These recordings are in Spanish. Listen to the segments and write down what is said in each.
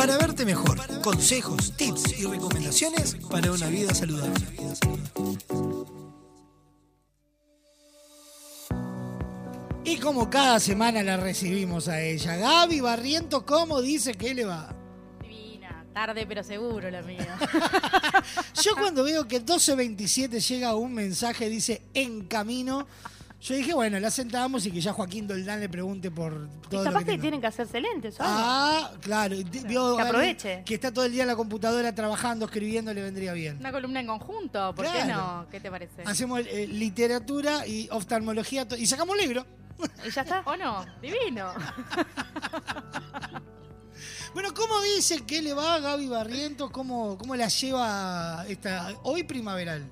para verte mejor. Consejos, tips y recomendaciones para una vida saludable. Y como cada semana la recibimos a ella, Gaby Barriento, ¿cómo dice que le va? Divina, tarde pero seguro la mía. Yo cuando veo que 12.27 llega un mensaje, dice en camino, yo dije, bueno, la sentamos y que ya Joaquín Doldán le pregunte por todo y lo capaz que, que, tenga. tienen que hacerse lentes. ¿o algo. Ah, claro. y te- vio Que aproveche. Que está todo el día en la computadora trabajando, escribiendo, le vendría bien. Una columna en conjunto, ¿por qué Claro. no? ¿Qué te parece? Hacemos eh, literatura y oftalmología y sacamos un libro. Y ya está. ¿O no? Divino. Bueno, ¿cómo dice que le va a Gaby Barrientos? ¿Cómo, cómo la lleva esta hoy primaveral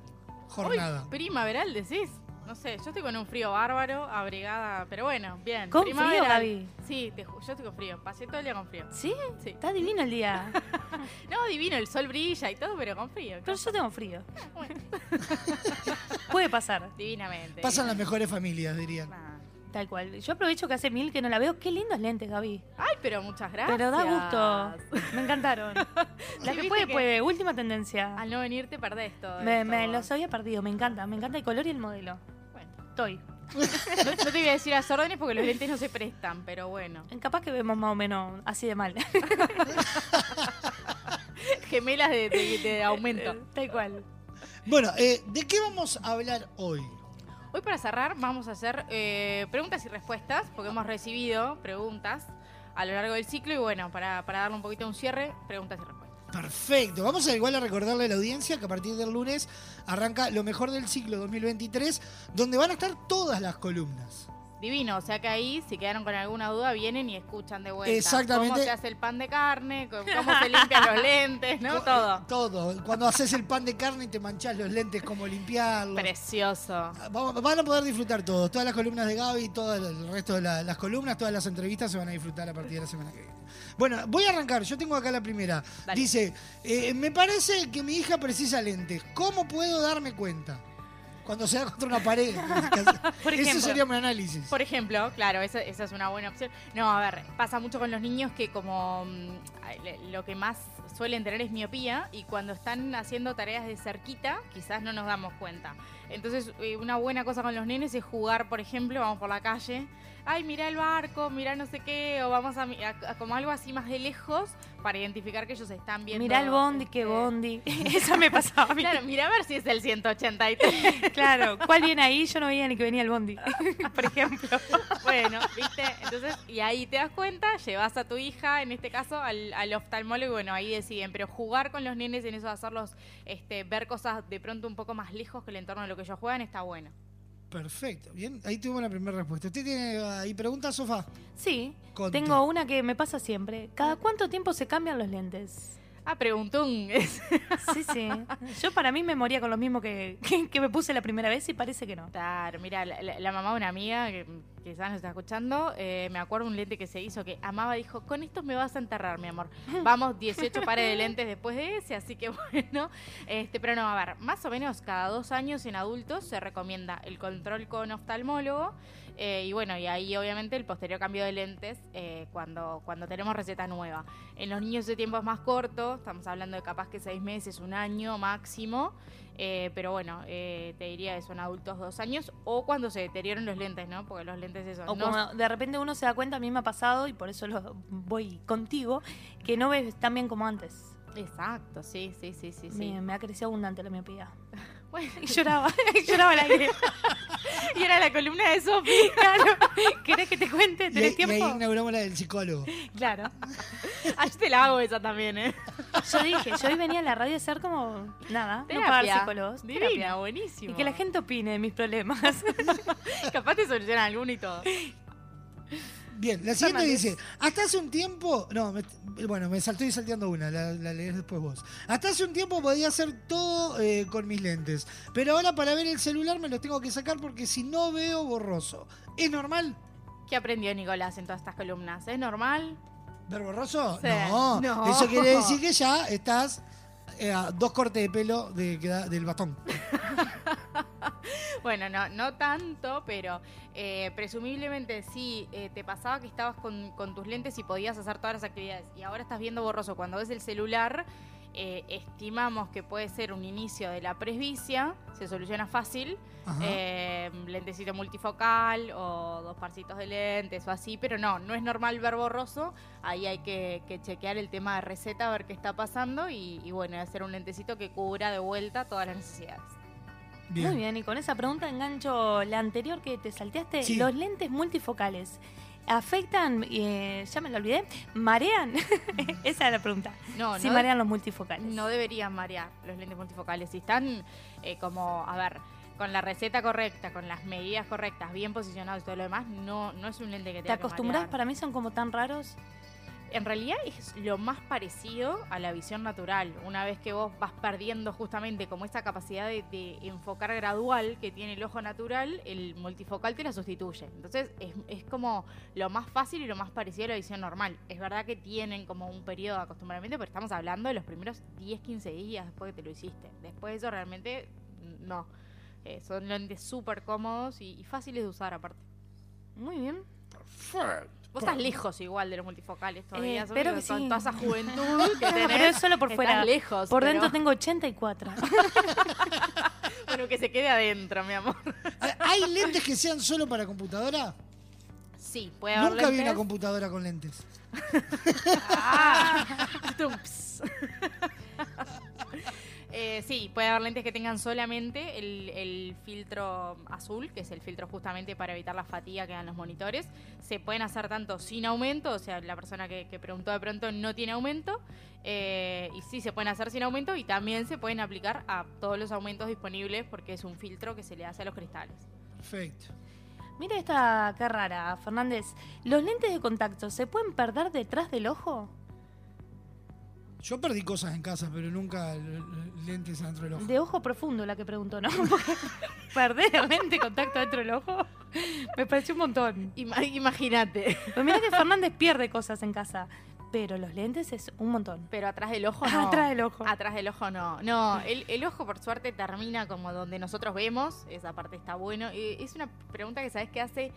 jornada? Hoy, primaveral, decís. No sé, yo estoy con un frío bárbaro, abrigada, pero bueno, bien. ¿Con frío, Primaveral. Gaby? Sí, te ju- yo estoy con frío. Pasé todo el día con frío. ¿Sí? Sí. Está divino el día. No, divino, el sol brilla y todo, pero con frío. Pero yo tengo frío. Bueno, Puede pasar. divinamente. Pasan las mejores familias, dirían. Ah. Tal cual. Yo aprovecho que hace mil que no la veo. Qué lindos lentes, Gaby. Ay, pero muchas gracias. Pero da gusto. Me encantaron. La Sí, que viste puede, que- puede. Última tendencia. Al no venirte perdés todo. Me, esto. me los había perdido. Me encanta. Me encanta el color y el modelo. Estoy. no, no te voy a decir las órdenes porque los lentes no se prestan, pero bueno. Capaz que vemos más o menos así de mal. Gemelas de, de- de aumento. Tal cual. Bueno, eh, ¿de qué vamos a hablar hoy? Hoy para cerrar vamos a hacer eh, preguntas y respuestas, porque hemos recibido preguntas a lo largo del ciclo y bueno, para, para darle un poquito de un cierre, preguntas y respuestas. Perfecto. Vamos a igual a recordarle a la audiencia que a partir del lunes arranca lo mejor del ciclo 2023, donde van a estar todas las columnas. Divino, o sea que ahí, si quedaron con alguna duda, vienen y escuchan de vuelta. Exactamente. Cómo se hace el pan de carne, cómo cómo se limpian los lentes, ¿no? Todo. Todo. Cuando haces el pan de carne y te manchás los lentes, cómo limpiarlos. Precioso. Vamos- Van a poder disfrutar todos. Todas las columnas de Gaby, todo el resto de la- las columnas, todas las entrevistas se van a disfrutar a partir de la semana que viene. Bueno, voy a arrancar. Yo tengo acá la primera. Dale. Dice, eh, me parece que mi hija precisa lentes. ¿Cómo puedo darme cuenta? Cuando se da contra una pared. Por Ese ejemplo. sería mi análisis. Por ejemplo, claro, esa, esa es una buena opción. No, a ver, pasa mucho con los niños que como mm, lo que más suelen tener es miopía y cuando están haciendo tareas de cerquita, quizás no nos damos cuenta. Entonces, eh, una buena cosa con los nenes es jugar, por ejemplo, vamos por la calle, ay, mira el barco, mira no sé qué, o vamos a, a- a como algo así más de lejos para identificar que ellos están viendo. Mirá el bondi, qué este, bondi. Esa me pasaba a mí. Claro, mira a ver si es el 183. Claro, ¿cuál viene ahí? Yo no veía ni que venía el bondi, por ejemplo. Bueno, ¿viste? Entonces, y ahí te das cuenta, llevas a tu hija, en este caso, al, al oftalmólogo y bueno, ahí deciden. Pero jugar con los nenes en eso de hacerlos este, ver cosas de pronto un poco más lejos que el entorno de lo que ellos juegan está bueno. Perfecto. Bien, ahí tuvimos la primera respuesta. ¿Usted tiene ahí preguntas, Sofá? Sí, Conte. tengo una que me pasa siempre. ¿Cada cuánto tiempo se cambian los lentes? Ah, preguntón. Sí, sí. Yo para mí me moría con lo mismo que, que, que me puse la primera vez y parece que no. Claro, mira, la, la- la mamá de una amiga que quizás nos está escuchando, eh, me acuerdo un lente que se hizo que amaba, dijo, con estos me vas a enterrar, mi amor. Vamos, 18 pares de lentes después de ese, así que bueno. Este, pero no, a ver, más o menos cada dos años en adultos se recomienda el control con oftalmólogo. Eh, y bueno, y ahí obviamente el posterior cambio de lentes eh, cuando, cuando tenemos receta nueva. En los niños ese tiempo es más corto, estamos hablando de capaz que seis meses, un año máximo. Eh, pero bueno, te diría que son adultos dos años o cuando se deterioran los lentes, ¿no? Porque los lentes eso O no- como de repente uno se da cuenta, a mí me ha pasado y por eso lo voy contigo, que no ves tan bien como antes. Exacto, sí, sí, sí, sí, sí. Me, me ha crecido abundante la miopía. Bueno, Y lloraba, y lloraba al aire. y era la columna de Sofi. Claro. ¿Querés que te cuente? Y ahí, ¿Tenés y ahí tiempo? inauguramos la del psicólogo. Claro. Ah, yo te la hago esa también, ¿eh? Yo dije, yo hoy venía a la radio a hacer como nada, no pagar Terapia. psicólogos. Divina, terapia. buenísimo. Y que la gente opine de mis problemas. Capaz te soluciona alguno y todo. Bien, la siguiente Fernández. dice, hasta hace un tiempo, no, me- bueno, me saltó y salteando una, la, la lees después vos. Hasta hace un tiempo podía hacer todo eh, con mis lentes, pero ahora para ver el celular me los tengo que sacar porque si no veo borroso. ¿Es normal ¿Qué aprendió Nicolás en todas estas columnas? ¿Es normal? ver borroso? Sí. No. No. eso quiere decir que ya estás eh, dos cortes de pelo de, del bastón. Bueno, no, no tanto, pero eh, presumiblemente sí eh, te pasaba que estabas con, con tus lentes y podías hacer todas las actividades y ahora estás viendo borroso. Cuando ves el celular, eh, estimamos que puede ser un inicio de la presbicia, se soluciona fácil, eh, lentecito multifocal o dos parcitos de lentes o así, pero no, no es normal ver borroso, ahí hay que, que chequear el tema de receta, a ver qué está pasando y, y bueno, hacer un lentecito que cubra de vuelta todas las necesidades. Bien. Muy bien, y con esa pregunta engancho la anterior que te salteaste. Sí. Los lentes multifocales afectan, eh, ya me lo olvidé, marean. esa es la pregunta. No, si no, marean los multifocales. no deberían marear los lentes multifocales. Si están eh, como, a ver, con la receta correcta, con las medidas correctas, bien posicionados y todo lo demás, no, no es un lente que te ¿Te acostumbras? Para mí son como tan raros. En realidad es lo más parecido a la visión natural. Una vez que vos vas perdiendo justamente como esta capacidad de, de enfocar gradual que tiene el ojo natural, el multifocal te la sustituye. Entonces es, es como lo más fácil y lo más parecido a la visión normal. Es verdad que tienen como un periodo de acostumbramiento, pero estamos hablando de los primeros 10, 15 días después que te lo hiciste. Después de eso realmente no. Eh, son lentes súper cómodos y, y fáciles de usar aparte. Muy bien. Perfecto. Vos estás lejos igual de los multifocales todavía. Eh, pero con que sí. toda esa juventud que tenés. Pero es solo por estás fuera. lejos. Por pero- dentro tengo 84. Bueno, que se quede adentro, mi amor. ¿Hay lentes que sean solo para computadora? Sí, puede haber Nunca vi una lentes. computadora con lentes. Ah. Eh, sí, puede haber lentes que tengan solamente el, el filtro azul, que es el filtro justamente para evitar la fatiga que dan los monitores. Se pueden hacer tanto sin aumento, o sea, la persona que, que preguntó de pronto no tiene aumento, eh, y sí se pueden hacer sin aumento y también se pueden aplicar a todos los aumentos disponibles porque es un filtro que se le hace a los cristales. Perfecto. Mira esta qué rara, Fernández. ¿Los lentes de contacto se pueden perder detrás del ojo? Yo perdí cosas en casa, pero nunca lentes adentro del ojo. De ojo profundo la que preguntó, ¿no? Porque perder lente contacto dentro del ojo me pareció un montón. Ima- Imagínate. Pero mira que Fernández pierde cosas en casa, pero los lentes es un montón. Pero atrás del ojo no. Atrás del ojo. Atrás del ojo no. No, el, el ojo por suerte termina como donde nosotros vemos. Esa parte está bueno. Y es una pregunta que sabes que hace,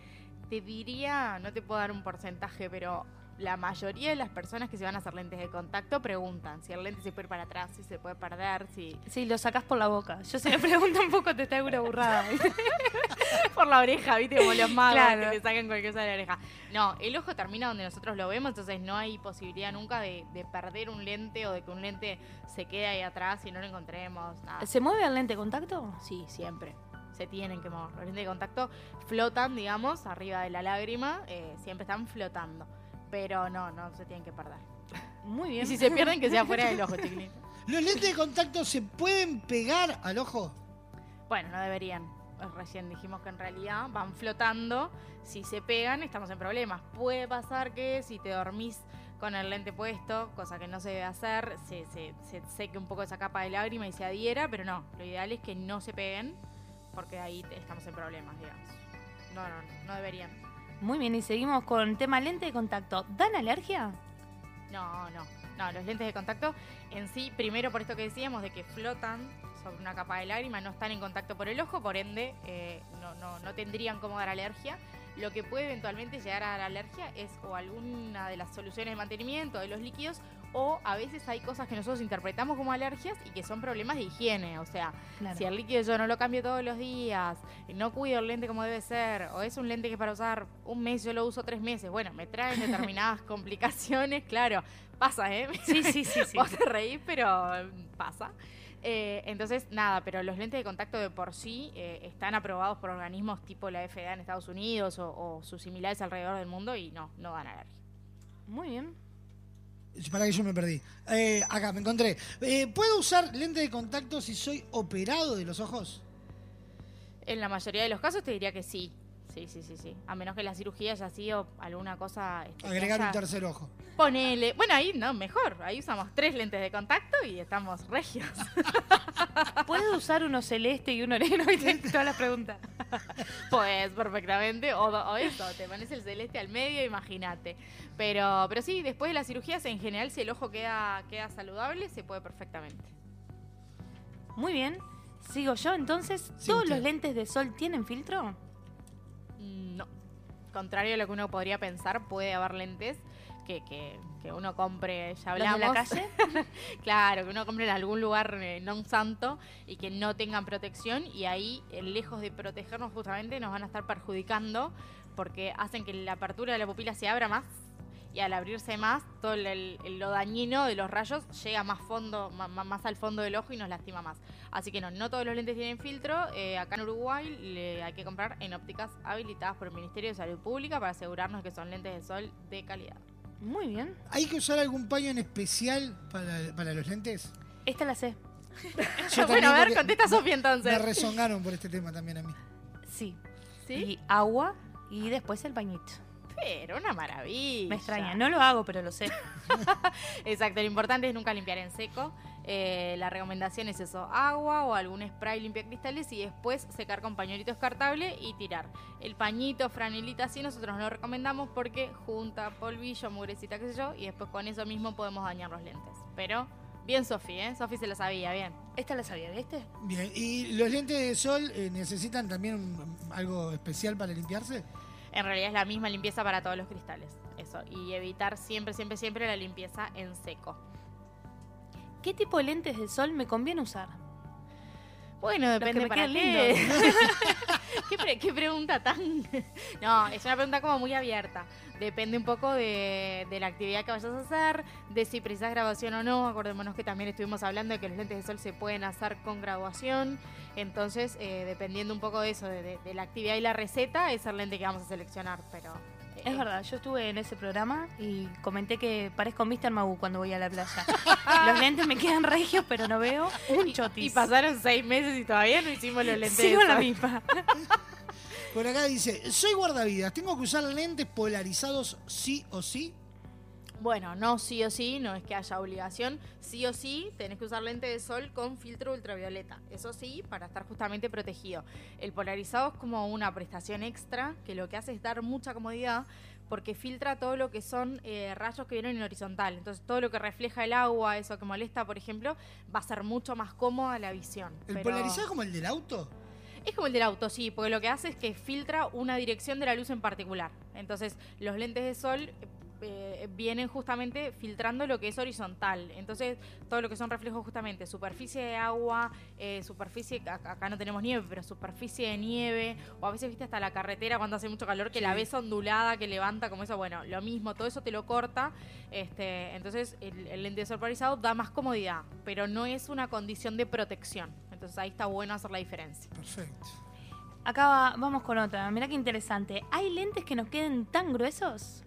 te diría, no te puedo dar un porcentaje, pero la mayoría de las personas que se van a hacer lentes de contacto preguntan si el lente se puede ir para atrás, si se puede perder, si Sí, lo sacás por la boca. Yo se me pregunto un poco, te está una burrada. por la oreja, ¿viste? Como los magos Claro. que te sacan cualquier cosa de la oreja. No, el ojo termina donde nosotros lo vemos, entonces no hay posibilidad nunca de, de perder un lente o de que un lente se quede ahí atrás y no lo encontremos. Nada. ¿Se mueve el lente de contacto? Sí, siempre. Se tienen que mover. Los lentes de contacto flotan, digamos, arriba de la lágrima. eh, siempre están flotando. Pero no, no se tienen que perder. Muy Y bien. si se pierden, que sea fuera del ojo, chiquilín. ¿Los lentes de contacto se pueden pegar al ojo? Bueno, no deberían. Recién dijimos que en realidad van flotando. Si se pegan, estamos en problemas. Puede pasar que si te dormís con el lente puesto, cosa que no se debe hacer, se, se, se seque un poco esa capa de lágrima y se adhiera, pero no. Lo ideal es que no se peguen, porque ahí estamos en problemas, digamos. No, no, no, no deberían. Muy bien, y seguimos con tema lente de contacto. ¿Dan alergia? No, no. No, los lentes de contacto en sí, primero por esto que decíamos, de que flotan sobre una capa de lágrima, no están en contacto por el ojo, por ende eh, no, no, no tendrían cómo dar alergia. Lo que puede eventualmente llegar a dar alergia es o alguna de las soluciones de mantenimiento de los líquidos o a veces hay cosas que nosotros interpretamos como alergias y que son problemas de higiene. O sea, Claro. si el líquido yo no lo cambio todos los días, no cuido el lente como debe ser, o es un lente que para usar un mes yo lo uso tres meses, bueno, me traen determinadas complicaciones, claro, pasa, ¿eh? Sí, sí, sí, sí. Vos te reís, pero eh, pasa. Eh, entonces, nada, pero los lentes de contacto de por sí eh, están aprobados por organismos tipo la FDA en Estados Unidos o, o sus similares alrededor del mundo y no, no dan alergia. Muy bien. Para que yo me perdí. Eh, acá, me encontré. Eh, ¿Puedo usar lente de contacto si soy operado de los ojos? En la mayoría de los casos te diría que sí. Sí, sí, sí, sí. A menos que la cirugía haya sido alguna cosa... este, Agregar un tercer ojo. Ponele. Bueno, ahí no, mejor. Ahí usamos tres lentes de contacto y estamos regios. ¿Puedo usar uno celeste y uno negro? ¿Viste? Todas las preguntas. Pues perfectamente. O, o eso, te pones el celeste al medio, imagínate. Pero, pero sí, después de las cirugías, en general, si el ojo queda, queda saludable, se puede perfectamente. Muy bien. Sigo yo, entonces, Sí, ¿todos usted. los lentes de sol tienen filtro? Mm, No. Contrario a lo que uno podría pensar, puede haber lentes que, que, que uno compre, ya ¿Los de hablamos. la calle? Claro, que uno compre en algún lugar eh, no santo y que no tengan protección y ahí, eh, lejos de protegernos justamente, nos van a estar perjudicando porque hacen que la apertura de la pupila se abra más y al abrirse más, todo el, el- lo dañino de los rayos llega más fondo, más, al fondo del ojo y nos lastima más. Así que no, no todos los lentes tienen filtro. eh, acá en Uruguay le hay que comprar en ópticas habilitadas por el Ministerio de Salud Pública para asegurarnos que son lentes de sol de calidad. Muy bien. ¿Hay que usar algún paño en especial para, para los lentes? Esta la sé. Yo bueno, a ver, contesta Sofía entonces. Me rezongaron por este tema también a mí. Sí. ¿Sí? Y agua y después el bañito. Pero una maravilla. Me extraña. No lo hago, pero lo sé. Exacto, lo importante es nunca limpiar en seco. Eh, la recomendación es eso, agua o algún spray limpia cristales y después secar con pañuelito descartable y tirar. El pañito, franelita, así nosotros no lo recomendamos porque junta polvillo, mugrecita, qué sé yo, y después con eso mismo podemos dañar los lentes. Pero bien Sofi, ¿eh? Sofi se lo sabía, bien. Esta la sabía, ¿viste? Bien, ¿y los lentes de sol eh, necesitan también un- algo especial para limpiarse? En realidad es la misma limpieza para todos los cristales, eso. Y evitar siempre, siempre, siempre la limpieza en seco. ¿Qué tipo de lentes de sol me conviene usar? Bueno, depende para qué. ¿Qué, pre- qué pregunta tan...? no, es una pregunta como muy abierta. Depende un poco de, de la actividad que vayas a hacer, de si precisas graduación o no. Acordémonos que también estuvimos hablando de que los lentes de sol se pueden hacer con graduación. Entonces, eh, dependiendo un poco de eso, de, de- de la actividad y la receta, es el lente que vamos a seleccionar. Pero Es verdad, yo estuve en ese programa y comenté que parezco Mr. Magoo cuando voy a la playa. Los lentes me quedan regios, pero no veo un chotis. Y pasaron seis meses y todavía no hicimos los lentes Sigo la misma. Por acá dice, soy guardavidas, ¿tengo que usar lentes polarizados sí o sí? Bueno, no sí o sí, no es que haya obligación. Sí o sí, tenés que usar lente de sol con filtro ultravioleta. Eso sí, para estar justamente protegido. El polarizado es como una prestación extra que lo que hace es dar mucha comodidad porque filtra todo lo que son eh, rayos que vienen en horizontal. Entonces, todo lo que refleja el agua, eso que molesta, por ejemplo, va a ser mucho más cómoda la visión. ¿El Pero- polarizado es como el del auto? es como el del auto, sí, porque lo que hace es que filtra una dirección de la luz en particular. Entonces, los lentes de sol eh, vienen justamente filtrando lo que es horizontal. Entonces, todo lo que son reflejos justamente, superficie de agua, eh, superficie, acá, no tenemos nieve, pero superficie de nieve, o a veces viste hasta la carretera cuando hace mucho calor, que la ves ondulada, que levanta como eso, bueno, lo mismo, todo eso te lo corta. Este, entonces, el, el lente polarizado da más comodidad, pero no es una condición de protección. Entonces, ahí está bueno hacer la diferencia. Perfecto. Acá va- vamos con otra. Mirá qué interesante. ¿Hay lentes que nos queden tan gruesos?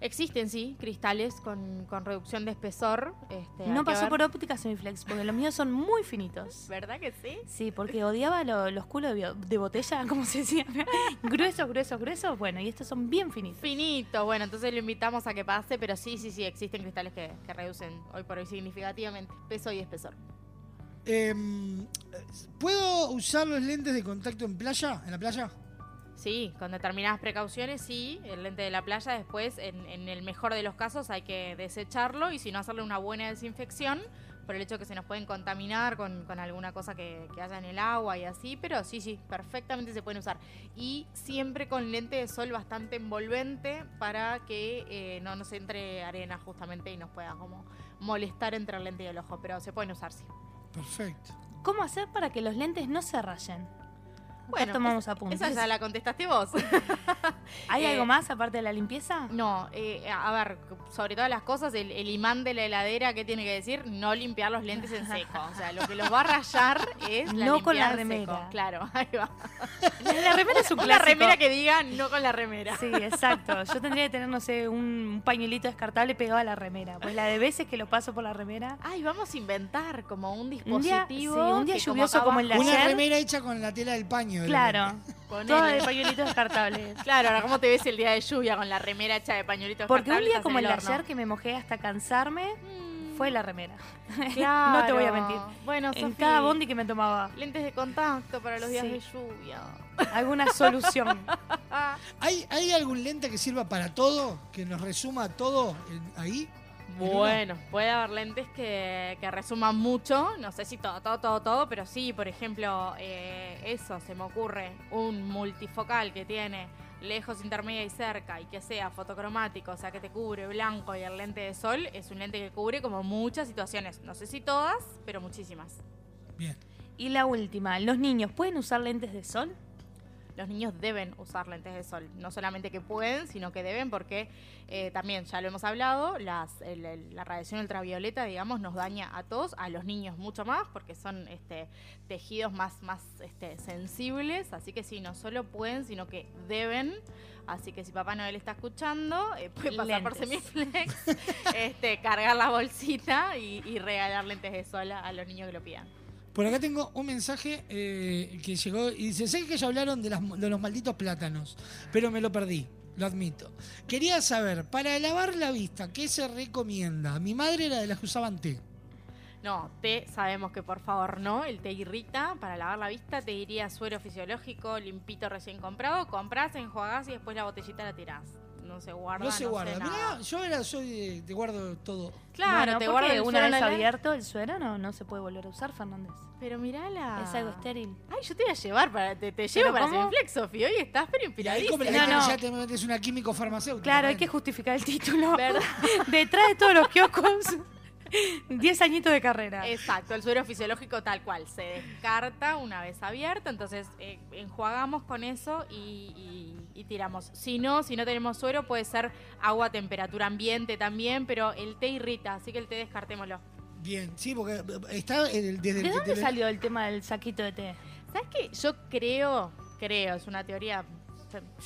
Existen, sí, cristales con, con reducción de espesor. Este, No pasó por óptica semiflex, porque los míos son muy finitos. ¿Verdad que sí? Sí, porque odiaba lo- los culos de, botella, como se decía. gruesos, gruesos, gruesos. Bueno, y estos son bien finitos. Finito, bueno, entonces lo invitamos a que pase, pero sí, sí, sí, existen cristales que, que reducen hoy por hoy significativamente peso y espesor. Em, ¿Puedo usar los lentes de contacto en playa? ¿En la playa? Sí, con determinadas precauciones, sí, el lente de la playa después, en, en el mejor de los casos, hay que desecharlo y si no hacerle una buena desinfección por el hecho de que se nos pueden contaminar con, con alguna cosa que, que haya en el agua y así, pero sí, sí, perfectamente se pueden usar. Y siempre con lente de sol bastante envolvente para que eh, no nos entre arena justamente y nos pueda como molestar entre el lente y el ojo, pero se pueden usar, sí. Perfecto. ¿Cómo hacer para que los lentes no se rayen? Acá Bueno, tomamos es- apuntes. esa ya la contestaste vos. ¿Hay eh, algo más aparte de la limpieza? No, eh, a ver, sobre todas las cosas, el, el imán de la heladera, ¿qué tiene que decir? No limpiar los lentes en seco. O sea, lo que los va a rayar es la No con la seco. remera. Claro, ahí va. La remera es un Una clásico. remera que diga no con la remera. Sí, exacto. Yo tendría que tener, no sé, un, un pañuelito descartable pegado a la remera. Pues la de veces que lo paso por la remera. Ay, vamos a inventar como un Un dispositivo. día, sí, un día como lluvioso acá como el de Una ayer. remera hecha con la tela del paño. De Claro. Toda de pañuelitos descartables. Claro, ahora cómo te ves el día de lluvia con la remera hecha de pañuelitos Porque un descartables, día como el de ayer que me mojé hasta cansarme, Mm, fue la remera. claro. No te voy a mentir. Bueno, En Sofi, cada bondi que me tomaba. Lentes de contacto para los días Sí. de lluvia. Alguna solución. ¿Hay, ¿Hay algún lente que sirva para todo? ¿Que nos resuma todo en- ahí? Bueno, puede haber lentes que, que resuman mucho, no sé si todo, todo, todo, todo, pero sí, por ejemplo, eh, eso se me ocurre, un multifocal que tiene lejos, intermedia y cerca y que sea fotocromático, o sea que te cubre blanco y el lente de sol, es un lente que cubre como muchas situaciones, no sé si todas, pero muchísimas. Bien. Y la última, ¿los niños pueden usar lentes de sol? Los niños deben usar lentes de sol. No solamente que pueden, sino que deben porque eh, también, ya lo hemos hablado, las, el- el- la radiación ultravioleta, digamos, nos daña a todos, a los niños mucho más porque son este, tejidos más, más este, sensibles. Así que sí, no solo pueden, sino que deben. Así que si Papá Noel está escuchando, eh, puede pasar por. Semiflex, este, cargar la bolsita y, y regalar lentes de sol a, a los niños que lo pidan. Por acá tengo un mensaje eh, que llegó y dice, sé que ya hablaron de, las- los malditos plátanos, pero me lo perdí, lo admito. Quería saber, para lavar la vista, ¿qué se recomienda? Mi madre era de las que usaban té. No, té sabemos que por favor no, el té irrita, para lavar la vista te diría suero fisiológico, limpito recién comprado, compras, enjuagás y después la botellita la tirás. No se guarda. No se guarda. sé nada. Mirá, yo era, soy de, te guardo todo. Claro, Bueno, te guardas el una vez la abierto el suero no, no se puede volver a usar, Fernández. Pero mirala. Es algo estéril. Ay, yo te voy a llevar para, te, te llevo para cómo? Semiflex, Sofi. Hoy estás pero inspiradísima. No, ya, no. ya te metes una químico farmacéutica. Claro, hay que justificar el título. ¿Verdad? Detrás de todos los kioscos, 10 añitos de carrera. Exacto, el suero fisiológico tal cual. Se descarta una vez abierto, entonces eh, enjuagamos con eso y, y- tiramos. Si no, si no tenemos suero, puede ser agua a temperatura ambiente también, pero el té irrita, así que el té descartémoslo. Bien, sí, porque eh, está el- desde ¿De el dónde salió el tema del saquito de té? ¿Sabes qué? Yo creo, creo, es una teoría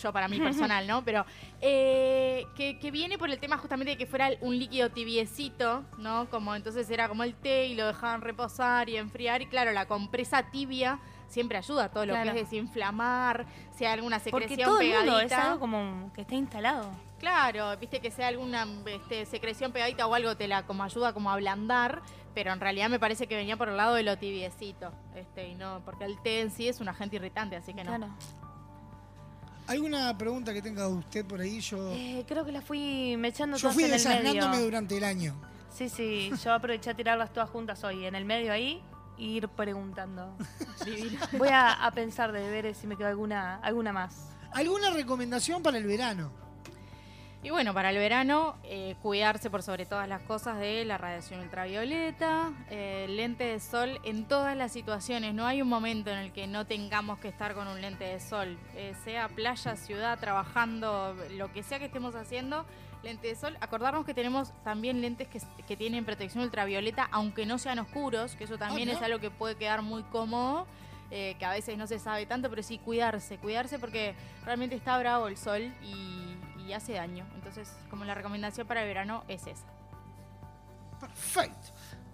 yo para mí personal, ¿no? Pero eh, que, que viene por el tema justamente de que fuera un líquido tibiecito, ¿no? Como entonces era como el té y lo dejaban reposar y enfriar. Y claro, la compresa tibia siempre ayuda a todo lo Claro. que es desinflamar, si hay alguna secreción Porque todo el mundo es pegadita. algo como que está instalado. Claro, viste que sea alguna este, secreción pegadita o algo te la como ayuda como a ablandar, pero en realidad me parece que venía por el lado de lo tibiecito, este, y no, porque el té en sí es un agente irritante, así que no. Claro. ¿Alguna pregunta que tenga usted por ahí? Yo, Eh, creo que las fui me echando yo todas fui en el desasnándome durante el año. Sí, sí, yo aproveché a tirarlas todas juntas hoy, en el medio ahí, ir preguntando. Voy a, a pensar de ver si me quedó alguna, alguna más. ¿Alguna recomendación para el verano? Y bueno, para el verano, eh, cuidarse por sobre todas las cosas de la radiación ultravioleta, eh, lente de sol en todas las situaciones. No hay un momento en el que no tengamos que estar con un lente de sol, eh, sea playa, ciudad, trabajando, lo que sea que estemos haciendo. Lente de sol, acordarnos que tenemos también lentes que, que tienen protección ultravioleta, aunque no sean oscuros, que eso también es algo que puede quedar muy cómodo, eh, que a veces no se sabe tanto, pero sí cuidarse, cuidarse porque realmente está bravo el sol y, y hace daño. Entonces, como la recomendación para el verano es esa. Perfecto.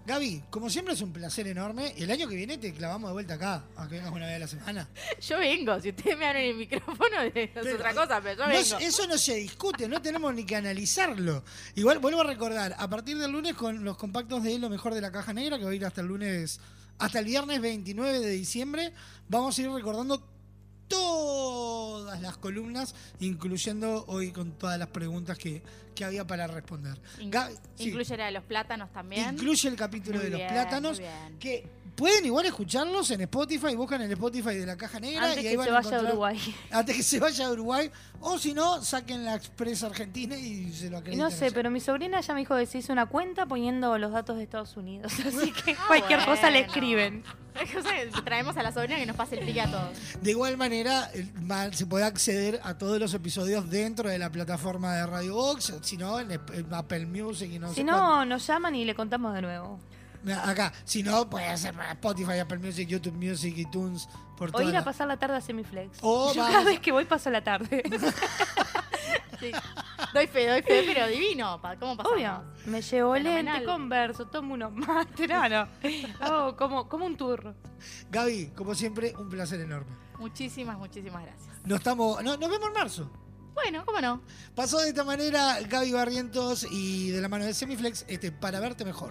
Gaby, como siempre es un placer enorme. El año que viene te clavamos de vuelta acá, a que vengas una vez a la semana. Yo vengo, si ustedes me abren el micrófono es Pero, otra cosa, pero yo No, vengo. eso no se discute, no tenemos ni que analizarlo. Igual vuelvo a recordar, a partir del lunes con los compactos de lo mejor de la caja negra, que va a ir hasta el lunes, hasta el viernes 29 de diciembre, vamos a ir recordando todas las columnas, incluyendo hoy con todas las preguntas que, que había para responder. In- Gaby, sí, Incluye la de los plátanos también. incluye el capítulo Muy de los plátanos, que pueden igual escucharlos en Spotify, buscan el Spotify de la caja negra Antes y ahí que van se vaya a Uruguay. antes que se vaya a Uruguay. O si no, saquen la Express Argentina y se lo acreditan. no sé, allá. pero mi sobrina ya me dijo que se hizo una cuenta poniendo los datos de Estados Unidos. Así que Ah, cualquier cosa le escriben. Traemos a la sobrina que nos pase el pique a todos. De igual manera, se puede acceder a todos los episodios dentro de la plataforma de Radio Box, si no, en, Apple Music y no Si sé no, nos llaman y le contamos de nuevo. Acá, si no, puede ser para Spotify, Apple Music, YouTube Music, iTunes, por O toda ir a pasar la tarde a Semiflex. O Yo vamos- cada vez que voy paso la tarde. Sí. Doy fe, doy fe, pero divino. pa- ¿Cómo pasamos? Obvio. Me llevo Fenomenal. lente, converso, tomo unos mates. No, no. Oh, como, como un tour. Gaby, como siempre, un placer enorme. Muchísimas, muchísimas gracias. Nos, estamos, no, nos vemos en marzo. Bueno, ¿cómo no? Pasó de esta manera Gaby Barrientos y de la mano de Semiflex este, para verte mejor.